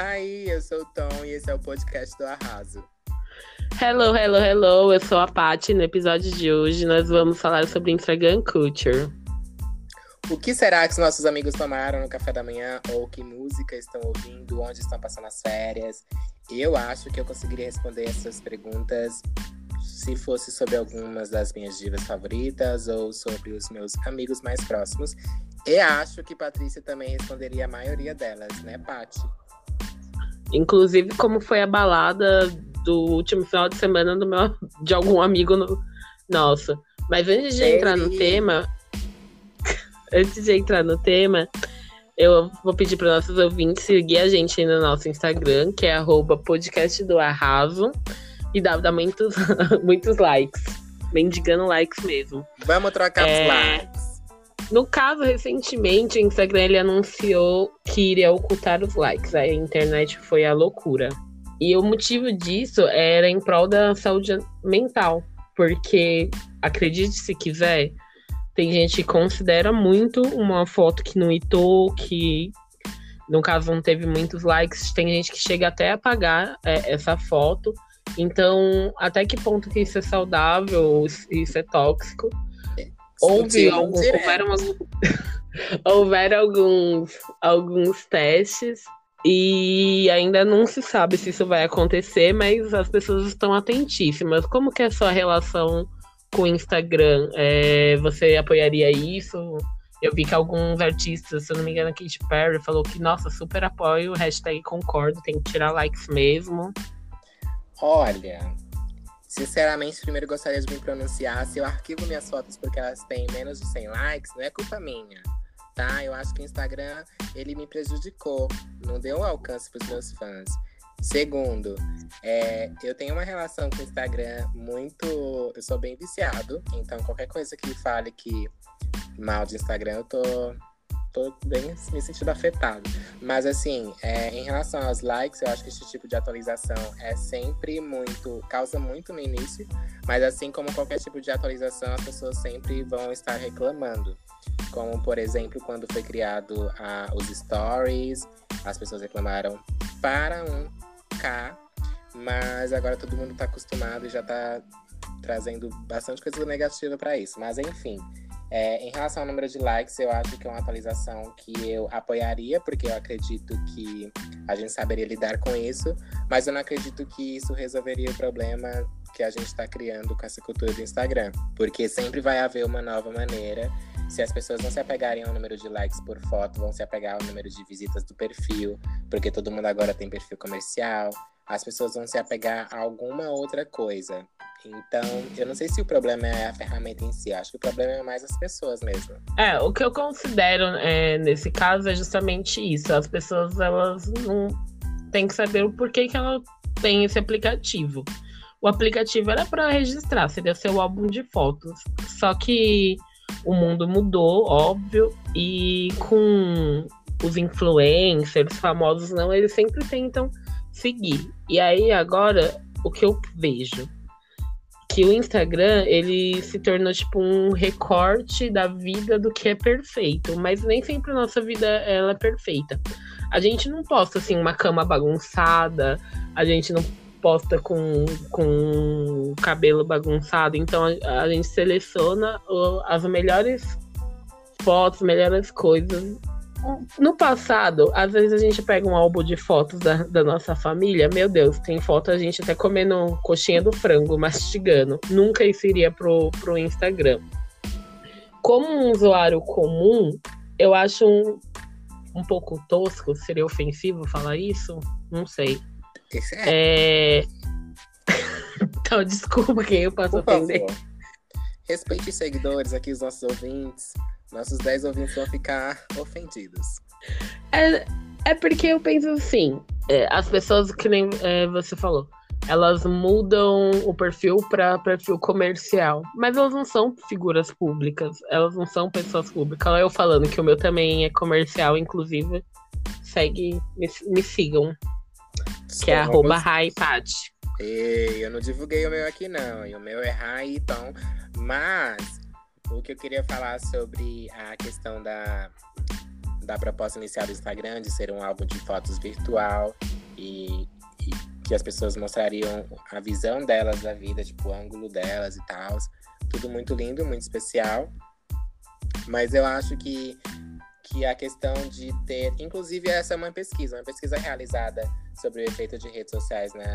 Hi, eu sou o Tom e esse é o podcast do Arraso. Hello, hello, hello. Eu sou a Paty. No episódio de hoje nós vamos falar sobre Instagram Culture. O que será que os nossos amigos tomaram no café da manhã? Ou que música estão ouvindo? Onde estão passando as férias? Eu acho que eu conseguiria responder essas perguntas se fosse sobre algumas das minhas divas favoritas ou sobre os meus amigos mais próximos. E acho que Patrícia também responderia a maioria delas, né, Paty? Inclusive, como foi a balada do último final de semana do meu, de algum amigo no, nosso. Mas antes de entrar no tema, antes de entrar no tema, eu vou pedir para nossos ouvintes seguir a gente no nosso Instagram, que é arroba podcast do arraso, e dá, dá muitos, muitos likes. Mendigando likes mesmo. Vamos trocar é... os likes. No caso, recentemente, o Instagram ele anunciou que iria ocultar os likes. A internet foi a loucura. E o motivo disso era em prol da saúde mental. Porque, acredite se quiser, tem gente que considera muito uma foto que não hitou, que no caso não teve muitos likes. Tem gente que chega até a apagar é, essa foto. Então, até que ponto que isso é saudável, isso é tóxico? Houve algum, houveram, houveram alguns, alguns testes e ainda não se sabe se isso vai acontecer, mas as pessoas estão atentíssimas. Como que é a sua relação com o Instagram? É, você apoiaria isso? Eu vi que alguns artistas, se eu não me engano, a Katy Perry falou que, nossa, super apoio, hashtag concordo, tem que tirar likes mesmo. Olha, Sinceramente, primeiro gostaria de me pronunciar. Se eu arquivo minhas fotos porque elas têm menos de 100 likes, não é culpa minha, tá? Eu acho que o Instagram, ele me prejudicou. Não deu alcance para os meus fãs. Segundo, é, eu tenho uma relação com o Instagram muito. Eu sou bem viciado, então qualquer coisa que fale que mal de Instagram, eu tô tô bem me sentindo afetado. Mas assim, é, em relação aos likes, eu acho que esse tipo de atualização é sempre muito. causa muito no início, mas assim como qualquer tipo de atualização, as pessoas sempre vão estar reclamando. Como, por exemplo, quando foi criado a, os stories, as pessoas reclamaram para um K, mas agora todo mundo está acostumado e já está trazendo bastante coisa negativa para isso. Mas enfim, é, em relação ao número de likes, eu acho que é uma atualização que eu apoiaria, porque eu acredito que a gente saberia lidar com isso, mas eu não acredito que isso resolveria o problema que a gente está criando com essa cultura do Instagram, porque sempre vai haver uma nova maneira. Se as pessoas não se apegarem ao número de likes por foto, vão se apegar ao número de visitas do perfil, porque todo mundo agora tem perfil comercial. As pessoas vão se apegar a alguma outra coisa. Então, eu não sei se o problema é a ferramenta em si, acho que o problema é mais as pessoas mesmo. É, o que eu considero é, nesse caso é justamente isso. As pessoas, elas não têm que saber o porquê que ela tem esse aplicativo. O aplicativo era para registrar, seria seu álbum de fotos. Só que o mundo mudou, óbvio, e com os influencers famosos, não, eles sempre tentam seguir. E aí agora, o que eu vejo? Que o Instagram ele se tornou tipo um recorte da vida do que é perfeito, mas nem sempre a nossa vida ela é perfeita. A gente não posta assim uma cama bagunçada, a gente não posta com, com cabelo bagunçado, então a, a gente seleciona as melhores fotos, melhores coisas no passado, às vezes a gente pega um álbum de fotos da, da, nossa família, meu Deus, tem foto a gente até comendo coxinha do frango, mastigando. Nunca isso iria pro, pro Instagram. Como um usuário comum, eu acho um, um pouco tosco, seria ofensivo falar isso? Não sei. É... é... então, desculpa quem eu posso Por ofender. Respeite os seguidores aqui, os nossos ouvintes. Nossos 10 ouvintes vão ficar ofendidos. É, é porque eu penso assim: é, as pessoas, que nem é, você falou, elas mudam o perfil para perfil comercial. Mas elas não são figuras públicas, elas não são pessoas públicas. Eu falando que o meu também é comercial, inclusive, segue, me, me sigam. que é arroba Raipad. Ei, eu não divulguei o meu aqui, não. E o meu é Raiton. Mas o que eu queria falar sobre a questão da, da proposta inicial do Instagram, de ser um álbum de fotos virtual e, e que as pessoas mostrariam a visão delas da vida, tipo, o ângulo delas e tal. Tudo muito lindo, muito especial. Mas eu acho que, que a questão de ter. Inclusive, essa é uma pesquisa, uma pesquisa realizada sobre o efeito de redes sociais na,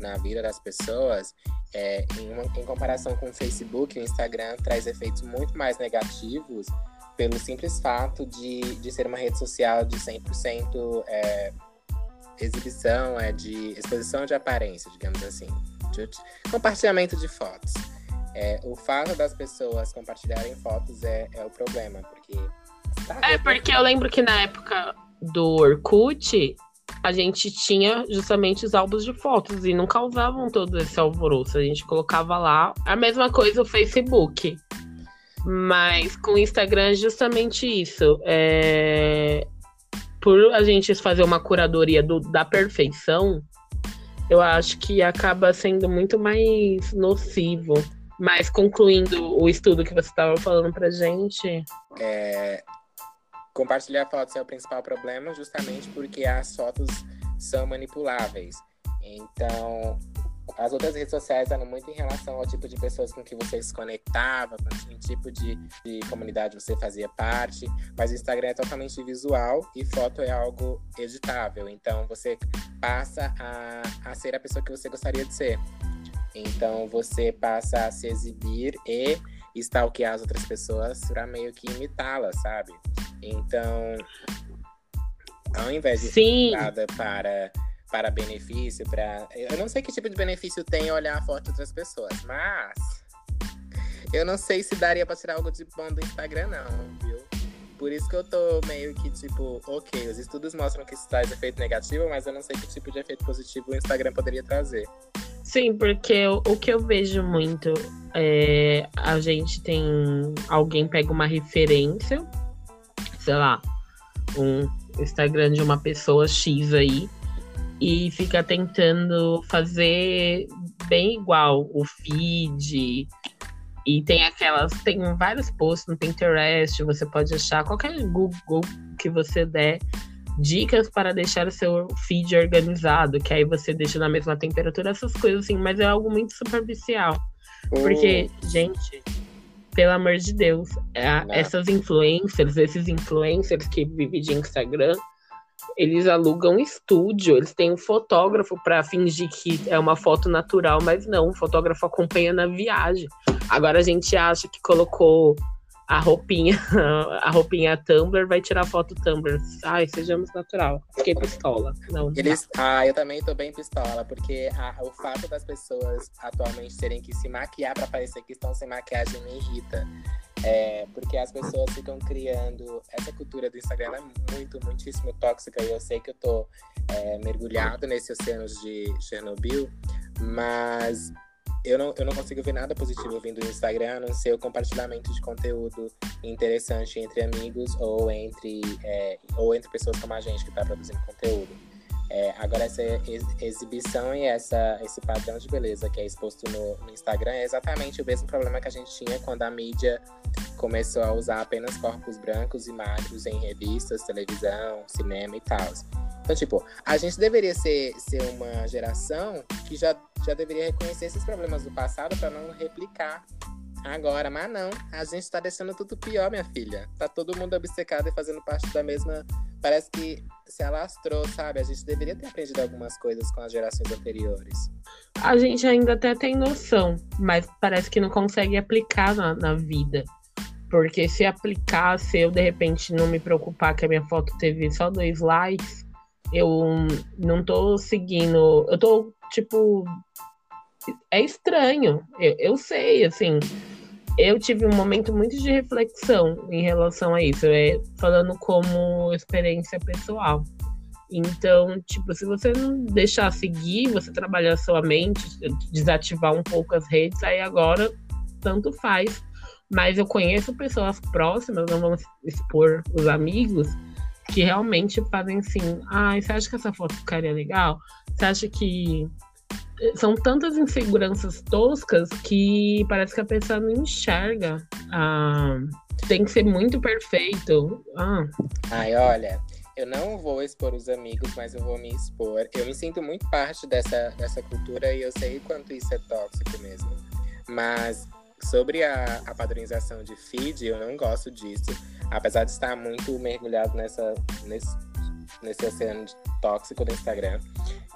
na vida das pessoas. É, em, uma, em comparação com o Facebook, o Instagram traz efeitos muito mais negativos pelo simples fato de, de ser uma rede social de 100% é, exibição, é de exposição de aparência, digamos assim, compartilhamento de fotos. É, o fato das pessoas compartilharem fotos é, é o problema, porque. Tá é, porque eu lembro que na época do Orkut, a gente tinha justamente os álbuns de fotos e não causavam todo esse alvoroço. A gente colocava lá a mesma coisa o Facebook. Mas com o Instagram é justamente isso. É... Por a gente fazer uma curadoria do, da perfeição, eu acho que acaba sendo muito mais nocivo mas concluindo o estudo que você estava falando pra gente. É, compartilhar fotos é o principal problema, justamente porque as fotos são manipuláveis. Então, as outras redes sociais eram muito em relação ao tipo de pessoas com que você se conectava, com que tipo de, de comunidade você fazia parte. Mas o Instagram é totalmente visual e foto é algo editável. Então, você passa a, a ser a pessoa que você gostaria de ser. Então você passa a se exibir e stalkear as outras pessoas para meio que imitá-las, sabe? Então, ao invés de ser nada para para benefício, para eu não sei que tipo de benefício tem olhar a foto de outras pessoas, mas eu não sei se daria para tirar algo de bom do Instagram não, viu? Por isso que eu tô meio que tipo, ok, os estudos mostram que isso traz efeito negativo, mas eu não sei que tipo de efeito positivo o Instagram poderia trazer. Sim, porque o, o que eu vejo muito é a gente tem. Alguém pega uma referência, sei lá, um Instagram de uma pessoa X aí, e fica tentando fazer bem igual o feed. E tem aquelas, tem vários posts no Pinterest, você pode achar qualquer Google que você der dicas para deixar o seu feed organizado, que aí você deixa na mesma temperatura, essas coisas assim, mas é algo muito superficial. Oh. Porque, gente, pelo amor de Deus, é, essas influencers, esses influencers que vivem de Instagram, eles alugam estúdio, eles têm um fotógrafo para fingir que é uma foto natural, mas não, o fotógrafo acompanha na viagem. Agora a gente acha que colocou a roupinha, a roupinha Tumblr vai tirar foto Tumblr. Ai, sejamos natural. Fiquei pistola. Não, Eles, ah, eu também tô bem pistola, porque a, o fato das pessoas atualmente terem que se maquiar para parecer que estão sem maquiagem me irrita. É, porque as pessoas ficam criando. Essa cultura do Instagram é muito, muitíssimo tóxica e eu sei que eu tô é, mergulhado nesse oceano de Chernobyl, mas eu não, eu não consigo ver nada positivo vindo do Instagram, a não ser o compartilhamento de conteúdo interessante entre amigos ou entre, é, ou entre pessoas como a gente que está produzindo conteúdo. É, agora, essa exibição e essa, esse padrão de beleza que é exposto no, no, Instagram é exatamente o mesmo problema que a gente tinha quando a mídia começou a usar apenas corpos brancos e magros em revistas, televisão, cinema e tal. Então, tipo, a gente deveria ser, ser uma geração que já, já deveria reconhecer esses problemas do passado para não replicar agora. Mas não, a gente tá deixando tudo pior, minha filha. Tá todo mundo obcecado e fazendo parte da mesma. Parece que se alastrou, sabe? A gente deveria ter aprendido algumas coisas com as gerações anteriores. A gente ainda até tem noção, mas parece que não consegue aplicar na, na vida. Porque se aplicar, se eu de repente não me preocupar que a minha foto teve só dois likes, eu não tô seguindo. Eu tô, tipo. É estranho. Eu, eu sei, assim. Eu tive um momento muito de reflexão em relação a isso, é, falando como experiência pessoal. Então, tipo, se você não deixar seguir, você trabalhar sua mente, desativar um pouco as redes, aí agora tanto faz. Mas eu conheço pessoas próximas, não vamos expor os amigos, que realmente fazem assim, ah, você acha que essa foto ficaria legal? Você acha que são tantas inseguranças toscas que parece que a pessoa não enxerga a, tem que ser muito perfeito. Ah. Ai, olha, eu não vou expor os amigos, mas eu vou me expor. Eu me sinto muito parte dessa, dessa cultura e eu sei quanto isso é tóxico mesmo. Mas sobre a, a padronização de feed, eu não gosto disso. Apesar de estar muito mergulhado nessa, nesse, nesse oceano tóxico do Instagram,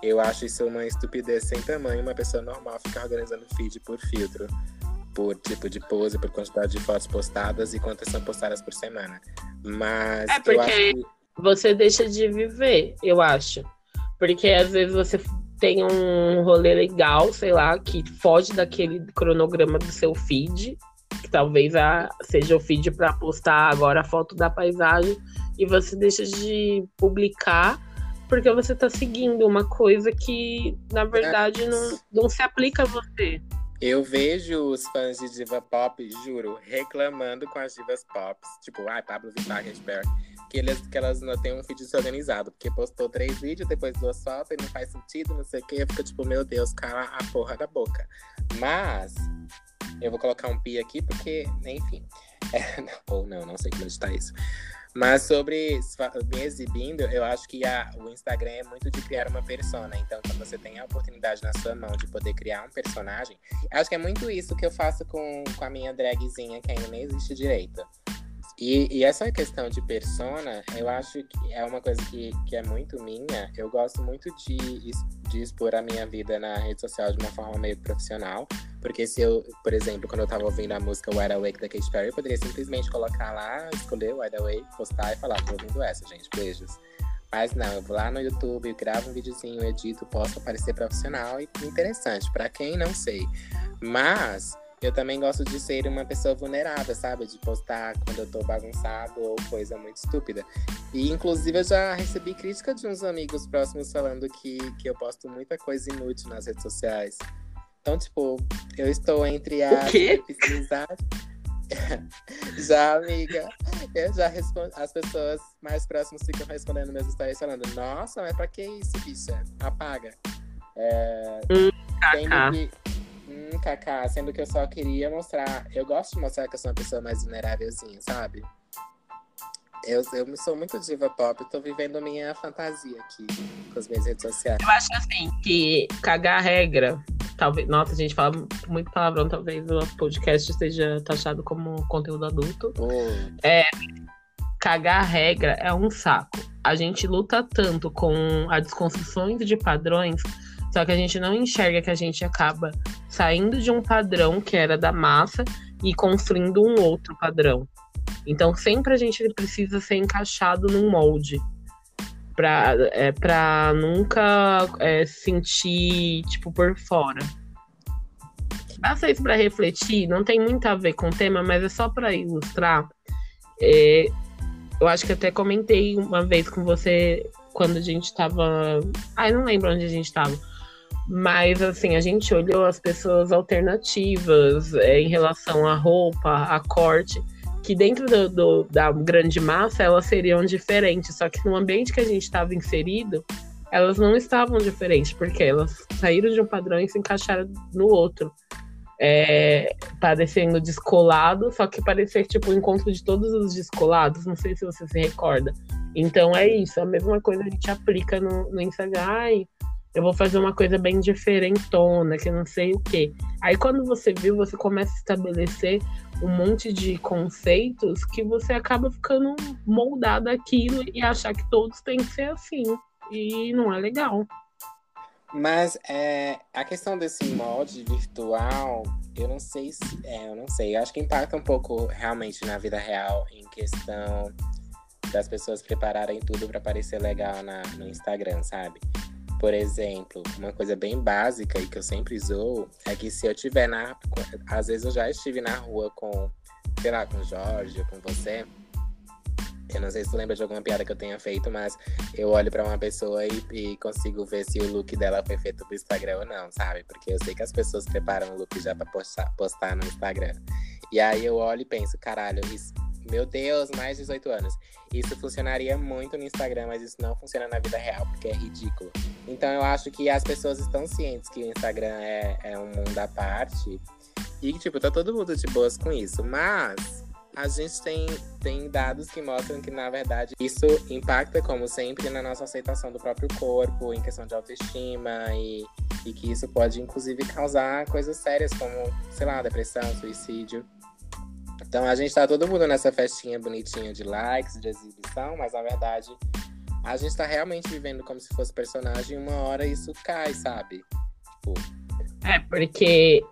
eu acho isso uma estupidez sem tamanho. Uma pessoa normal ficar organizando feed por filtro, por tipo de pose, por quantidade de fotos postadas e quantas são postadas por semana. Mas é porque você deixa de viver, eu acho. Porque às vezes você tem um rolê legal, sei lá, que foge daquele cronograma do seu feed, que talvez a, seja o feed para postar agora a foto da paisagem, e você deixa de publicar porque você está seguindo uma coisa que, na verdade, não, não se aplica a você. Eu vejo os fãs de diva pop, juro, reclamando com as divas pop, tipo, ai, Pablo Vittar, Perry que, eles, que elas não têm um feed desorganizado, porque postou três vídeos, depois duas fotos e não faz sentido, não sei o que, fica tipo, meu Deus, cala a porra da boca. Mas, eu vou colocar um pi aqui porque, enfim. É, ou não, não sei como editar isso. Mas sobre me exibindo, eu acho que a, o Instagram é muito de criar uma persona. Então, quando você tem a oportunidade na sua mão de poder criar um personagem, acho que é muito isso que eu faço com, com a minha dragzinha, que ainda nem existe direito. E, e, essa questão de persona, eu acho que é uma coisa que, que é muito minha. Eu gosto muito de, de expor a minha vida na rede social de uma forma meio profissional. Porque se eu, por exemplo, quando eu tava ouvindo a música Wide Awake da Katy Perry, eu poderia simplesmente colocar lá, escolher Wide Awake, postar e falar, tô ouvindo essa, gente, beijos. Mas não, eu vou lá no YouTube, gravo um videozinho, edito, posso aparecer profissional e interessante, para quem não sei. Mas eu também gosto de ser uma pessoa vulnerável, sabe? De postar quando eu tô bagunçado ou coisa muito estúpida. E, inclusive, eu já recebi crítica de uns amigos próximos falando que, que eu posto muita coisa inútil nas redes sociais. Então, tipo, eu estou entre as pesquisar. já, amiga, eu já respondo. As pessoas mais próximas ficam respondendo meus stories falando: Nossa, mas pra que isso, bicha? Apaga. É, hum, que, Hum, Kaká, sendo que eu só queria mostrar. Eu gosto de mostrar que eu sou uma pessoa mais vulnerávelzinha, sabe? Eu, eu sou muito diva pop, eu tô vivendo minha fantasia aqui com as minhas redes sociais. Eu acho assim, que cagar regra, talvez. Nossa, a gente fala muito palavrão, talvez o podcast seja taxado como conteúdo adulto. Oh. É, cagar regra é um saco. A gente luta tanto com as desconstruções de padrões só que a gente não enxerga que a gente acaba saindo de um padrão que era da massa e construindo um outro padrão. Então sempre a gente precisa ser encaixado num molde para é, nunca é, sentir tipo por fora. Basta isso para refletir, não tem muito a ver com o tema, mas é só para ilustrar. É, eu acho que até comentei uma vez com você quando a gente tava. Ai, não lembro onde a gente tava mas, assim, a gente olhou as pessoas alternativas é, em relação à roupa, à corte, que dentro do, do, da grande massa elas seriam diferentes, só que no ambiente que a gente estava inserido, elas não estavam diferentes, porque elas saíram de um padrão e se encaixaram no outro. É, parecendo descolado, só que parecia tipo o encontro de todos os descolados, não sei se você se recorda. Então é isso, a mesma coisa a gente aplica no, no Instagram. Ai, eu vou fazer uma coisa bem diferentona, que não sei o quê. Aí quando você viu, você começa a estabelecer um monte de conceitos que você acaba ficando moldado aquilo e achar que todos têm que ser assim. E não é legal. Mas é, a questão desse molde virtual, eu não sei se. É, eu não sei. Eu acho que impacta um pouco realmente na vida real em questão das pessoas prepararem tudo para parecer legal na, no Instagram, sabe? Por exemplo, uma coisa bem básica e que eu sempre zoo é que se eu tiver na. Às vezes eu já estive na rua com, sei lá, com o Jorge com você. Eu não sei se tu lembra de alguma piada que eu tenha feito, mas eu olho para uma pessoa e, e, consigo ver se o look dela foi feito pro Instagram ou não, sabe? Porque eu sei que as pessoas preparam o look já pra postar, postar no Instagram. E aí eu olho e penso, caralho, isso, meu Deus, mais de 18 anos. Isso funcionaria muito no Instagram, mas isso não funciona na vida real, porque é ridículo. Então eu acho que as pessoas estão cientes que o Instagram é, é um mundo à parte. E, tipo, tá todo mundo de boas com isso. Mas a gente tem, tem dados que mostram que, na verdade, isso impacta, como sempre, na nossa aceitação do próprio corpo, em questão de autoestima, e, e que isso pode, inclusive, causar coisas sérias, como, sei lá, depressão, suicídio. Então, a gente tá todo mundo nessa festinha bonitinha de likes, de exibição, mas, na verdade, a gente tá realmente vivendo como se fosse personagem, e uma hora isso cai, sabe? Tipo. É, porque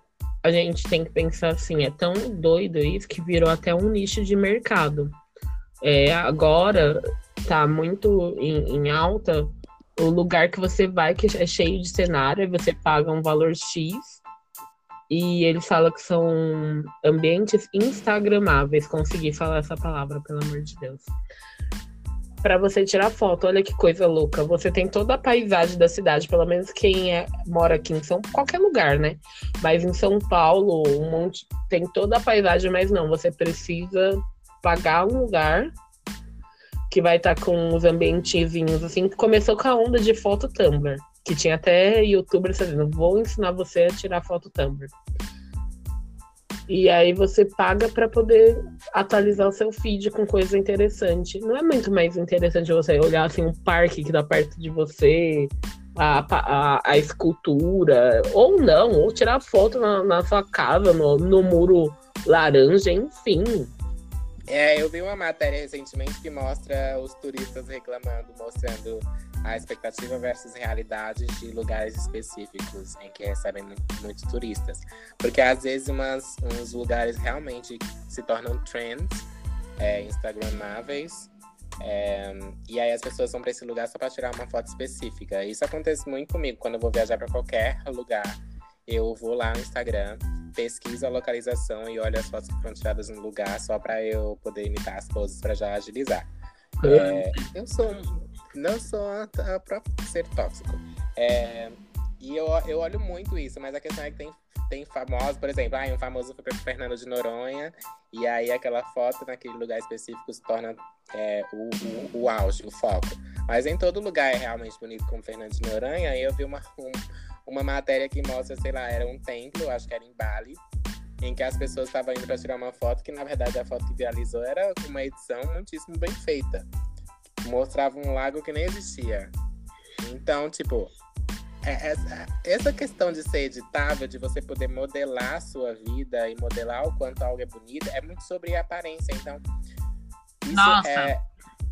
a gente tem que pensar assim, é tão doido isso que virou até um nicho de mercado. É, agora tá muito em, em alta o lugar que você vai, que é cheio de cenário, você paga um valor X e ele fala que são ambientes instagramáveis. Consegui falar essa palavra, pelo amor de Deus para você tirar foto. Olha que coisa louca. Você tem toda a paisagem da cidade, pelo menos quem é, mora aqui em São qualquer lugar, né? Mas em São Paulo, um monte tem toda a paisagem, mas não, você precisa pagar um lugar que vai estar tá com os ambientezinhos assim. Começou com a onda de foto Tumblr, que tinha até youtuber dizendo: "Vou ensinar você a tirar foto Tumblr". E aí você paga para poder atualizar o seu feed com coisa interessante. Não é muito mais interessante você olhar assim um parque que dá perto de você, a, a, a escultura, ou não, ou tirar foto na, na sua casa, no, no muro laranja, enfim. É, eu vi uma matéria recentemente que mostra os turistas reclamando, mostrando a expectativa versus realidade de lugares específicos em que recebem muitos turistas. Porque às vezes umas, uns lugares realmente se tornam trends, é, instagramáveis, é, e aí as pessoas vão para esse lugar só para tirar uma foto específica. Isso acontece muito comigo quando eu vou viajar para qualquer lugar. Eu vou lá no Instagram, pesquiso a localização e olho as fotos que foram tiradas no lugar só para eu poder imitar as poses para já agilizar. É, eu sou não sou a, a próprio ser tóxico. É, e eu, eu olho muito isso, mas a questão é que tem, tem famosos, por exemplo, ah, um famoso foi para Fernando de Noronha, e aí aquela foto naquele lugar específico se torna é, o, o, o, auge, o foco. Mas em todo lugar é realmente bonito como Fernando de Noronha, eu vi uma, um, uma matéria que mostra, sei lá, era um templo, acho que era em Bali, em que as pessoas estavam indo para tirar uma foto, que na verdade a foto que viralizou era uma edição muitíssimo bem feita mostrava um lago que nem existia. Então, tipo, é, essa, essa questão de ser editável, de você poder modelar a sua vida e modelar o quanto algo é bonito, é muito sobre aparência. Então, isso Nossa. é.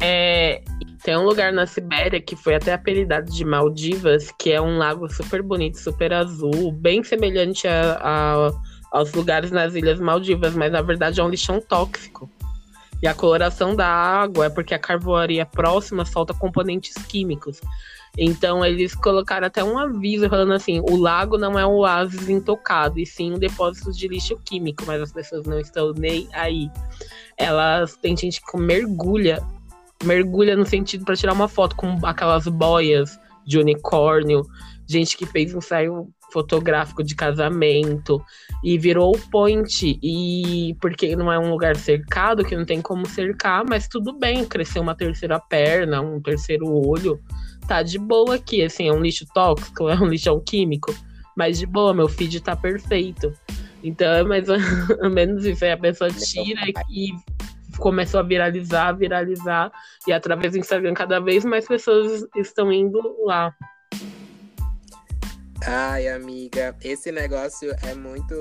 É, tem um lugar na Sibéria que foi até apelidado de Maldivas, que é um lago super bonito, super azul, bem semelhante a, a, aos lugares nas Ilhas Maldivas, mas na verdade é um lixão tóxico. E a coloração da água é porque a carvoaria próxima solta componentes químicos. Então eles colocaram até um aviso falando assim: o lago não é um oásis intocado, e sim um depósito de lixo químico, mas as pessoas não estão nem aí. Elas tem gente que mergulha, mergulha no sentido para tirar uma foto com aquelas boias de unicórnio, gente que fez ensaio fotográfico de casamento e virou point e porque não é um lugar cercado que não tem como cercar, mas tudo bem, crescer uma terceira perna, um terceiro olho, tá de boa aqui, assim, é um lixo tóxico, é um lixão químico, mas de boa, meu feed tá perfeito. Então é mais ou menos isso, aí a pessoa tira e começou a viralizar, viralizar, e através do Instagram cada vez mais pessoas estão indo lá. Ai, amiga, esse negócio é muito.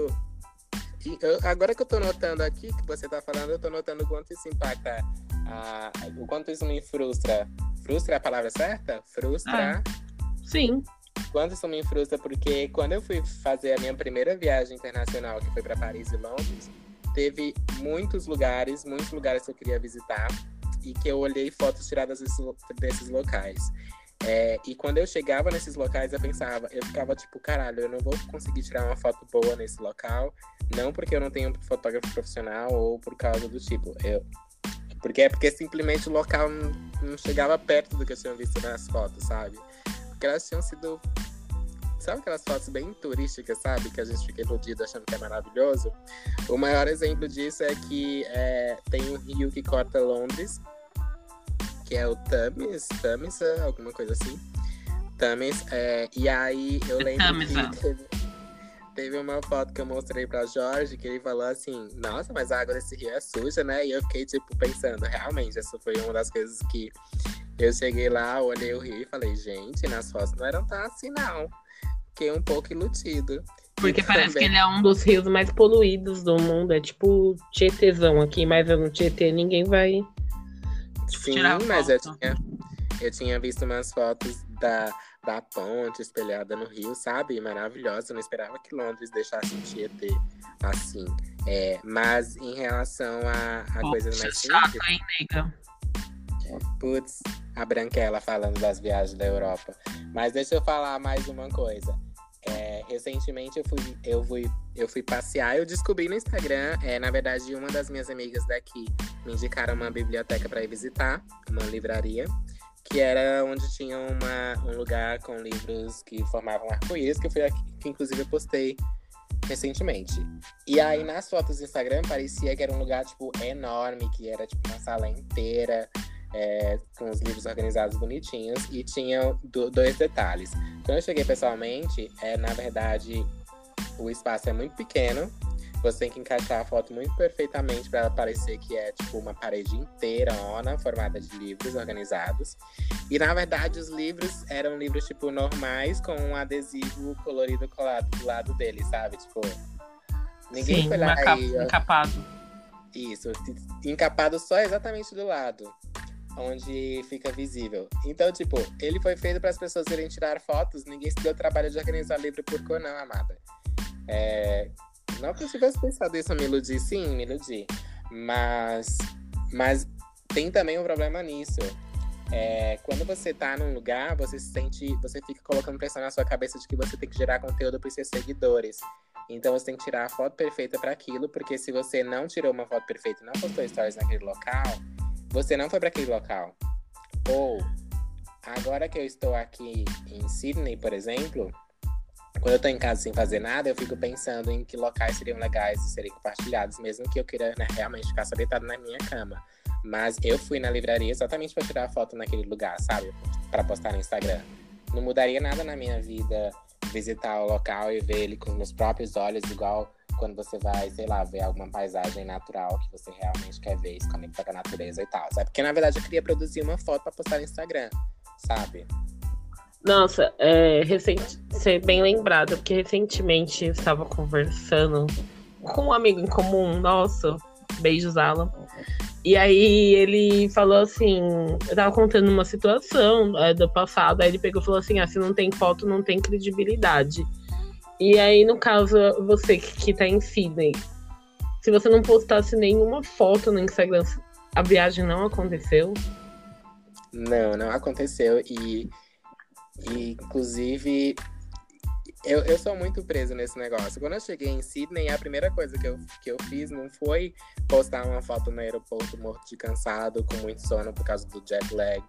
Eu, agora que eu tô notando aqui que você tá falando, eu tô notando o quanto isso impacta, a, o quanto isso me frustra. Frustra é a palavra certa? Frustra. Ah, sim. Quanto isso me frustra, porque quando eu fui fazer a minha primeira viagem internacional, que foi para Paris e Londres, teve muitos lugares, muitos lugares que eu queria visitar e que eu olhei fotos tiradas desses, desses locais. É, e quando eu chegava nesses locais, eu pensava, eu ficava tipo, caralho, eu não vou conseguir tirar uma foto boa nesse local, não porque eu não tenho um fotógrafo profissional ou por causa do tipo, eu. Porque é porque simplesmente o local não, não chegava perto do que eu tinha visto nas fotos, sabe? Porque elas tinham sido. Sabe aquelas fotos bem turísticas, sabe? Que a gente fica iludido achando que é maravilhoso? O maior exemplo disso é que é, tem um rio que corta Londres que é o Thames, Thames, alguma coisa assim. Thames, é, e aí eu lembro que teve, teve uma foto que eu mostrei pra Jorge que ele falou assim: Nossa, mas a água desse rio é suja, né? E eu fiquei, tipo, pensando, realmente, essa foi uma das coisas que eu cheguei lá, olhei o rio e falei: Gente, nas fotos não eram tão assim, não. Fiquei um pouco iludido. Porque parece também... que ele é um dos rios mais poluídos do mundo. É tipo Tietezão aqui, mas no Tietê ninguém vai. Sim, mas eu tinha, eu tinha visto umas fotos da, da ponte espelhada no rio, sabe? Maravilhosa. Eu não esperava que Londres deixasse o Tietê assim. É, mas em relação a, a Pô, coisas mais chato, hein, nega? Putz, a Branquela falando das viagens da Europa. Mas deixa eu falar mais uma coisa. É, recentemente eu fui, eu, fui, eu fui passear, eu descobri no Instagram, é, na verdade, uma das minhas amigas daqui me indicaram uma biblioteca para ir visitar, uma livraria, que era onde tinha uma, um lugar com livros que formavam arco-íris, que foi aqui, que inclusive eu postei recentemente. E aí nas fotos do Instagram parecia que era um lugar, tipo, enorme, que era tipo uma sala inteira é, com os livros organizados bonitinhos e tinham do, dois detalhes. Quando eu cheguei pessoalmente, é na verdade o espaço é muito pequeno. Você tem que encaixar a foto muito perfeitamente para parecer que é tipo uma parede inteira, ona, formada de livros organizados. E na verdade os livros eram livros tipo normais com um adesivo colorido colado do lado dele, sabe? Tipo, ninguém Sim, foi lá e... encapado. Isso, encapado só exatamente do lado onde fica visível. Então, tipo, ele foi feito para as pessoas irem tirar fotos, ninguém se deu o trabalho de organizar livro por cor, não, amada. É... Não que eu tivesse pensado isso, me iludi, sim, me iludi. Mas, mas tem também um problema nisso. É, quando você tá num lugar, você se sente, você fica colocando pressão na sua cabeça de que você tem que gerar conteúdo para seus seguidores. Então você tem que tirar a foto perfeita para aquilo, porque se você não tirou uma foto perfeita e não postou stories naquele local, você não foi para aquele local. Ou, agora que eu estou aqui em Sydney, por exemplo, quando eu estou em casa sem fazer nada, eu fico pensando em que locais seriam legais de serem compartilhados, mesmo que eu queira né, realmente ficar só deitado na minha cama. Mas eu fui na livraria exatamente para tirar foto naquele lugar, sabe? Para postar no Instagram. Não mudaria nada na minha vida visitar o local e ver ele com os meus próprios olhos, igual quando você vai, sei lá, ver alguma paisagem natural que você realmente quer ver, se conectar com a natureza e tal, sabe? Porque na verdade eu queria produzir uma foto para postar no Instagram, sabe? Nossa, é, recente, ser bem lembrado, porque recentemente eu estava conversando com um amigo em comum nosso, beijos, Alan. E aí ele falou assim, eu tava contando uma situação é, do passado, aí ele pegou e falou assim, ah, se não tem foto, não tem credibilidade. E aí, no caso, você que tá em Sydney, se você não postasse nenhuma foto no Instagram, a viagem não aconteceu? Não, não aconteceu. E, e inclusive, eu, eu sou muito preso nesse negócio. Quando eu cheguei em Sydney, a primeira coisa que eu, que eu fiz não foi postar uma foto no aeroporto morto de cansado, com muito sono por causa do jet lag.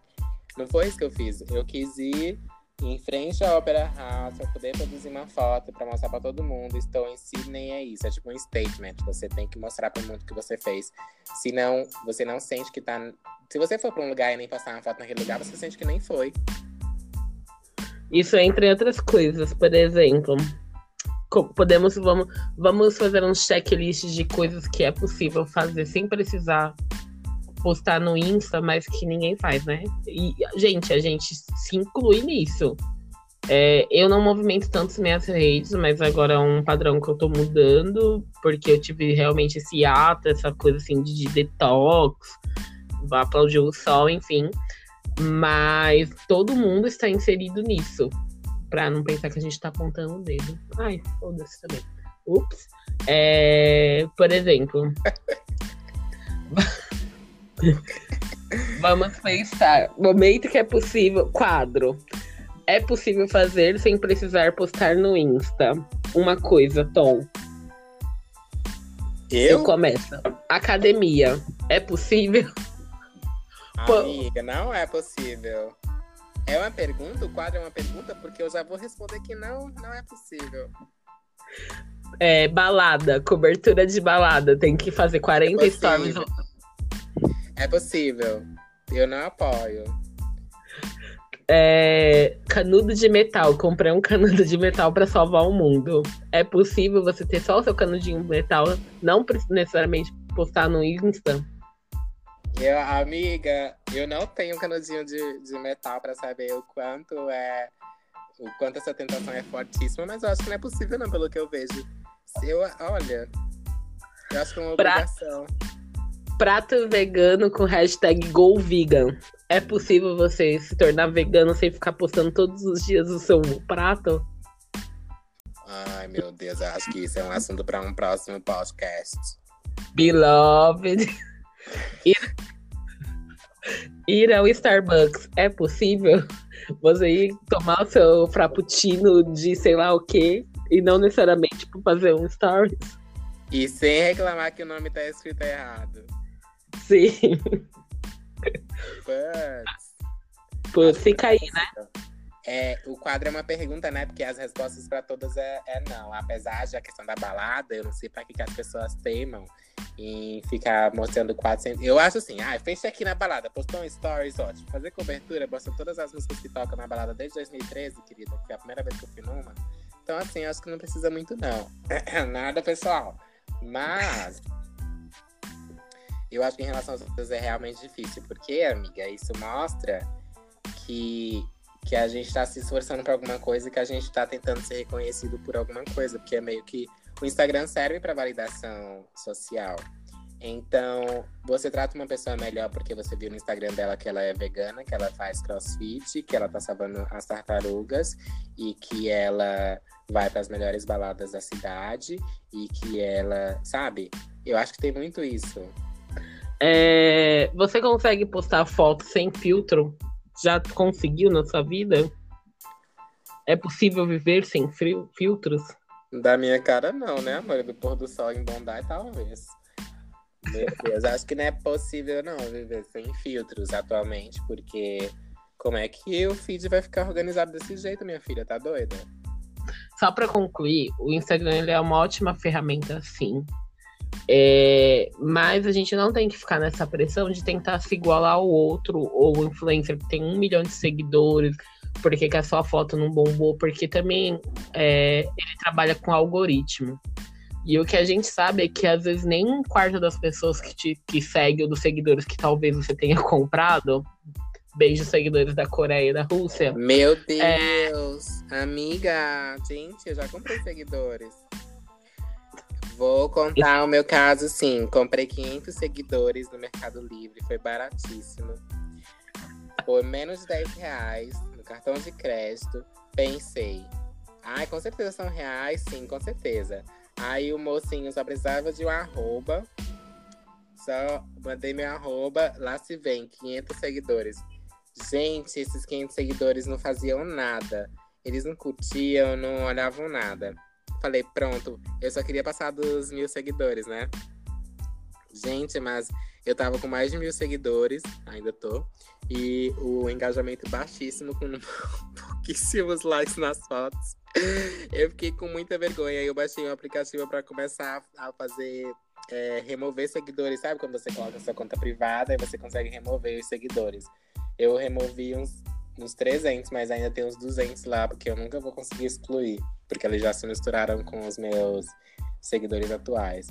Não foi isso que eu fiz. Eu quis ir em frente à Opera House para poder produzir uma foto para mostrar para todo mundo. Estou em Sydney, é isso. É tipo um statement. Você tem que mostrar para o mundo que você fez. Senão, você não sente que tá. Se você for para um lugar e nem postar uma foto naquele lugar, você sente que nem foi. Isso entre outras coisas, por exemplo. Podemos, vamos, vamos fazer um checklist de coisas que é possível fazer sem precisar postar no Insta, mas que ninguém faz, né? E, gente, a gente se inclui nisso. É, eu não movimento tanto as minhas redes, mas agora é um padrão que eu tô mudando, porque eu tive realmente esse ato, essa coisa assim de, de detox, aplaudir o sol, enfim. Mas todo mundo está inserido nisso, pra não pensar que a gente tá apontando o dedo. Ai, foda-se também. Ups. É, por exemplo. Vamos pensar. Momento que é possível. Quadro. É possível fazer sem precisar postar no Insta. Uma coisa, Tom. Eu? Eu começo. Academia. É possível? Amiga, não é possível. É uma pergunta? O quadro é uma pergunta? Porque eu já vou responder que não, não é possível. É, balada, cobertura de balada. Tem que fazer 40 é stories é possível. Eu não apoio. É, canudo de metal. Comprei um canudo de metal para salvar o mundo. É possível você ter só o seu canudinho de metal, não necessariamente postar no Insta? Eu, amiga, eu não tenho canudinho de, de metal para saber o quanto é. O quanto essa tentação é fortíssima, mas eu acho que não é possível, não, pelo que eu vejo. Eu, olha, eu acho que é uma obrigação. Prato vegano com hashtag GoVegan. É possível você se tornar vegano sem ficar postando todos os dias o seu prato? Ai, meu Deus, eu acho que isso é um assunto para um próximo podcast. Beloved. Ir, ir ao Starbucks é possível? Você ir tomar o seu frappuccino de sei lá o quê e não necessariamente para fazer um stories? E sem reclamar que o nome tá escrito errado. Sim. Putz. fica aí, né? É, o quadro é uma pergunta, né? Porque as respostas para todas é, é, não. Apesar de a questão da balada, eu não sei para que, que as pessoas teimam em ficar mostrando 400. Eu acho assim, ah, fez aqui na balada, postou um stories, ótimo. Fazer cobertura, mostra todas as músicas que tocam na balada desde 2013, querida, que é a primeira vez que eu fui numa. Então, assim, acho que não precisa muito, não. Nada, pessoal. Mas eu acho que em relação às outras é realmente difícil, porque, amiga, isso mostra que, que a gente está se esforçando por alguma coisa e que a gente está tentando ser reconhecido por alguma coisa, porque é meio que o Instagram serve para validação social. Então, você trata uma pessoa melhor porque você viu no Instagram dela que ela é vegana, que ela faz crossfit, que ela tá salvando as tartarugas e que ela vai para as melhores baladas da cidade e que ela, sabe? Eu acho que tem muito isso. É, você consegue postar foto sem filtro? Já conseguiu na sua vida? É possível viver sem filtros? Da minha cara, não, né, amor? Do pôr do sol em Bondi, talvez. Meu Deus, acho que não é possível, não, viver sem filtros atualmente, porque como é que o feed vai ficar organizado desse jeito, minha filha? Tá doida? Só para concluir, o Instagram ele é uma ótima ferramenta, sim. É, mas a gente não tem que ficar nessa pressão de tentar se igualar ao outro, ou o influencer que tem um milhão de seguidores, porque que a sua foto não bombou, porque também é, ele trabalha com algoritmo. E o que a gente sabe é que às vezes nem um quarto das pessoas que te que segue ou dos seguidores que talvez você tenha comprado, beijo seguidores da Coreia e da Rússia. Meu é, Deus, é... amiga, gente, eu já comprei seguidores. Vou contar o meu caso, sim. Comprei 500 seguidores no Mercado Livre, foi baratíssimo. Por menos de 10 reais no cartão de crédito. Pensei, ai, com certeza são reais, sim, com certeza. Aí o mocinho só precisava de um arroba. Só mandei meu arroba, lá se vem, 500 seguidores. Gente, esses 500 seguidores não faziam nada. Eles não curtiam, não olhavam nada. Falei, pronto, eu só queria passar dos mil seguidores, né? Gente, mas eu tava com mais de mil seguidores, ainda tô. E o engajamento baixíssimo, com pouquíssimos likes nas fotos. Eu fiquei com muita vergonha. Eu baixei um aplicativo para começar a fazer. É, remover seguidores, sabe? Quando você coloca sua conta privada e você consegue remover os seguidores. Eu removi uns, uns 300, mas ainda tem uns 200 lá, porque eu nunca vou conseguir excluir porque eles já se misturaram com os meus seguidores atuais.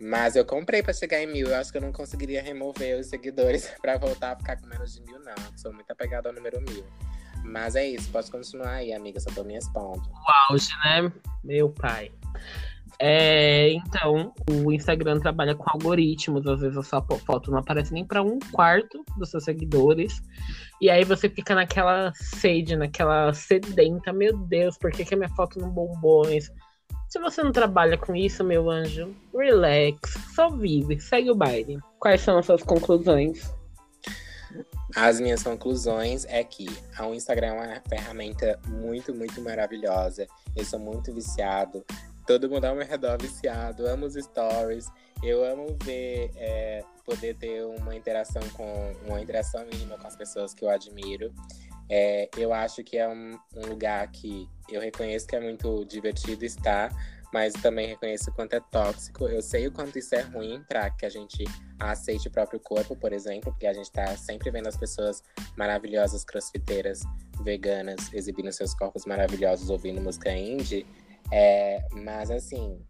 Mas eu comprei para chegar em mil. Eu acho que eu não conseguiria remover os seguidores para voltar a ficar com menos de mil, não. sou muito apegada ao número mil. Mas é isso, pode continuar aí, amiga. Só tô me expondo. O auge, né? Meu pai. É, então, o Instagram trabalha com algoritmos, às vezes a sua foto não aparece nem para um quarto dos seus seguidores. E aí você fica naquela sede, naquela sedenta, meu Deus, por que, que a minha foto não bombou? Se você não trabalha com isso, meu anjo, relax, só vive, segue o baile. Quais são as suas conclusões? As minhas conclusões é que o Instagram é uma ferramenta muito, muito maravilhosa. Eu sou muito viciado. Todo mundo ao meu redor viciado, amo os stories. Eu amo ver, é, poder ter uma interação com uma interação mínima com as pessoas que eu admiro. É, eu acho que é um, um, lugar que eu reconheço que é muito divertido estar, mas também reconheço o quanto é tóxico. Eu sei o quanto isso é ruim para que a gente aceite o próprio corpo, por exemplo, porque a gente está sempre vendo as pessoas maravilhosas crossfiteiras veganas exibindo seus corpos maravilhosos ouvindo música indie. É, mas assim,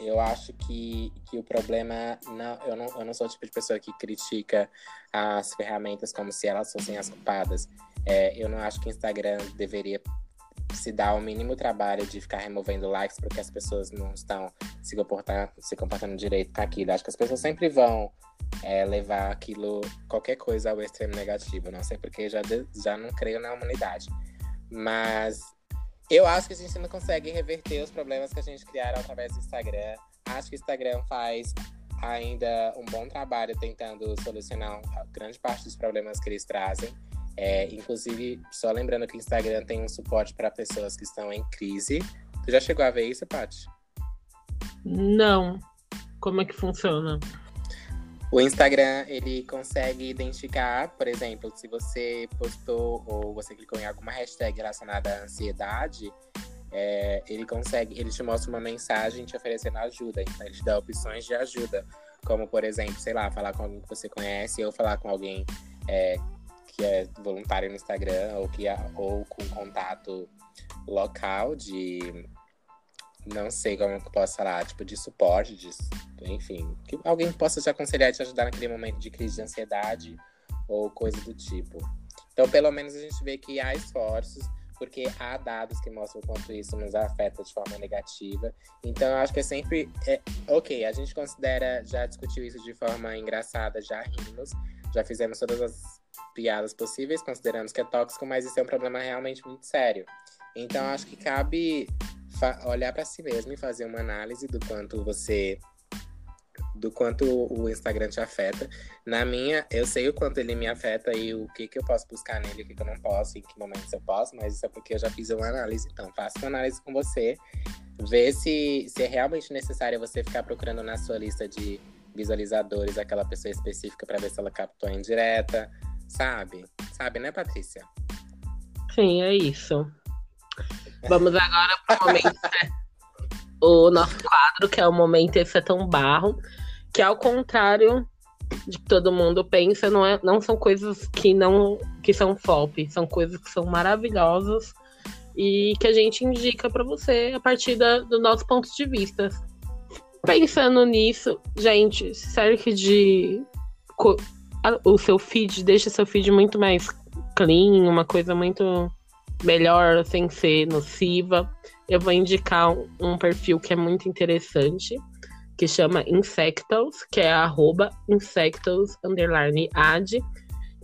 eu acho que, que o problema. Não, eu, não, eu não sou o tipo de pessoa que critica as ferramentas como se elas fossem as culpadas. É, eu não acho que o Instagram deveria se dar o mínimo trabalho de ficar removendo likes porque as pessoas não estão se comportando, se comportando direito com aquilo. Acho que as pessoas sempre vão é, levar aquilo, qualquer coisa, ao extremo negativo. Não sei porque já, já não creio na humanidade. Mas eu acho que a gente não consegue reverter os problemas que a gente criaram através do Instagram. Acho que o Instagram faz ainda um bom trabalho tentando solucionar grande parte dos problemas que eles trazem. É, inclusive, só lembrando que o Instagram tem um suporte para pessoas que estão em crise. Tu já chegou a ver isso, Paty? Não. Como é que funciona? O Instagram, ele consegue identificar, por exemplo, se você postou ou você clicou em alguma hashtag relacionada à ansiedade, é, ele consegue, ele te mostra uma mensagem te oferecendo ajuda. Então, ele te dá opções de ajuda. Como, por exemplo, sei lá, falar com alguém que você conhece ou falar com alguém é, que é voluntário no Instagram ou, que, ou com contato local de não sei como eu posso falar, tipo, de suporte, de, enfim, que alguém possa te aconselhar e te ajudar naquele momento de crise de ansiedade ou coisa do tipo. Então, pelo menos a gente vê que há esforços, porque há dados que mostram o quanto isso nos afeta de forma negativa. Então, eu acho que é sempre. É, ok, a gente considera, já discutiu isso de forma engraçada, já rimos, já fizemos todas as piadas possíveis, consideramos que é tóxico, mas isso é um problema realmente muito sério. Então, acho que cabe olhar para si mesmo e fazer uma análise do quanto você do quanto o Instagram te afeta. Na minha, eu sei o quanto ele me afeta e o que, que eu posso buscar nele, o que, que eu não posso, em que momentos eu posso, mas isso é porque eu já fiz uma análise. Então, faça uma análise com você, vê se, se é realmente necessário você ficar procurando na sua lista de visualizadores aquela pessoa específica para ver se ela captou a indireta, sabe? Sabe, né, Patrícia? Sim, é isso. Vamos agora para o momento, né? o nosso quadro, que é o momento Esse é tão barro, que ao contrário de que todo mundo pensa, não, é, não são coisas que não que são flop, são coisas que são maravilhosas e que a gente indica para você a partir da, do nosso ponto de vista. Pensando nisso, gente, cerca de o seu feed, deixa seu feed muito mais clean, uma coisa muito melhor sem ser nociva, eu vou indicar um, um perfil que é muito interessante, que chama Insectos, que é arroba Insectos underline ad,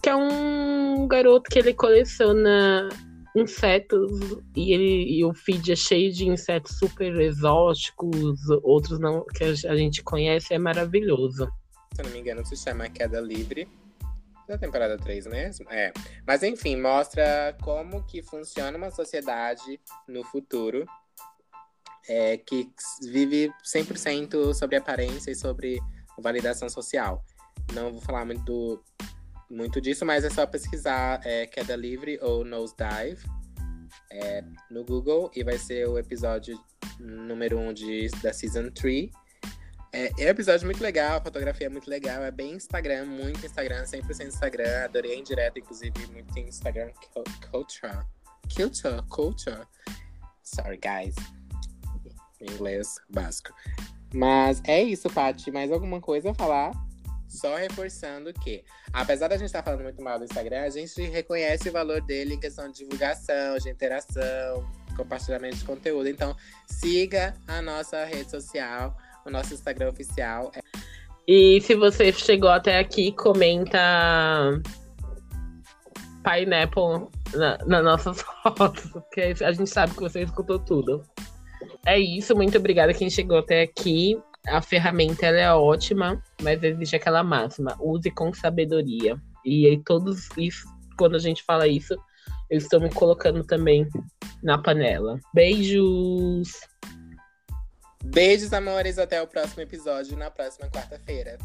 que é um garoto que ele coleciona insetos e, ele, e o feed é cheio de insetos super exóticos, outros não que a gente conhece, é maravilhoso. Se eu não me engano, se chama Queda Livre da temporada 3 mesmo? É. Mas enfim, mostra como que funciona uma sociedade no futuro é, que vive 100% sobre aparência e sobre validação social. Não vou falar muito, muito disso, mas é só pesquisar é, Queda Livre ou Nosedive é, no Google e vai ser o episódio número 1 um de, da Season 3. É, é um episódio muito legal, a fotografia é muito legal, é bem Instagram, muito Instagram, 100% Instagram. Adorei em direto, inclusive, muito Instagram culture. Culture, culture. Sorry, guys. Inglês básico. Mas é isso, Paty. Mais alguma coisa a falar? Só reforçando que, apesar da gente estar tá falando muito mal do Instagram, a gente reconhece o valor dele em questão de divulgação, de interação, compartilhamento de conteúdo. Então, siga a nossa rede social o nosso Instagram oficial. É... E se você chegou até aqui, comenta Pineapple na, nas nossas fotos, porque a gente sabe que você escutou tudo. É isso, muito obrigada quem chegou até aqui. A ferramenta ela é ótima, mas existe aquela máxima: use com sabedoria. E aí, todos isso, quando a gente fala isso, eu estou me colocando também na panela. Beijos! Beijos, amores. Até o próximo episódio na próxima quarta-feira.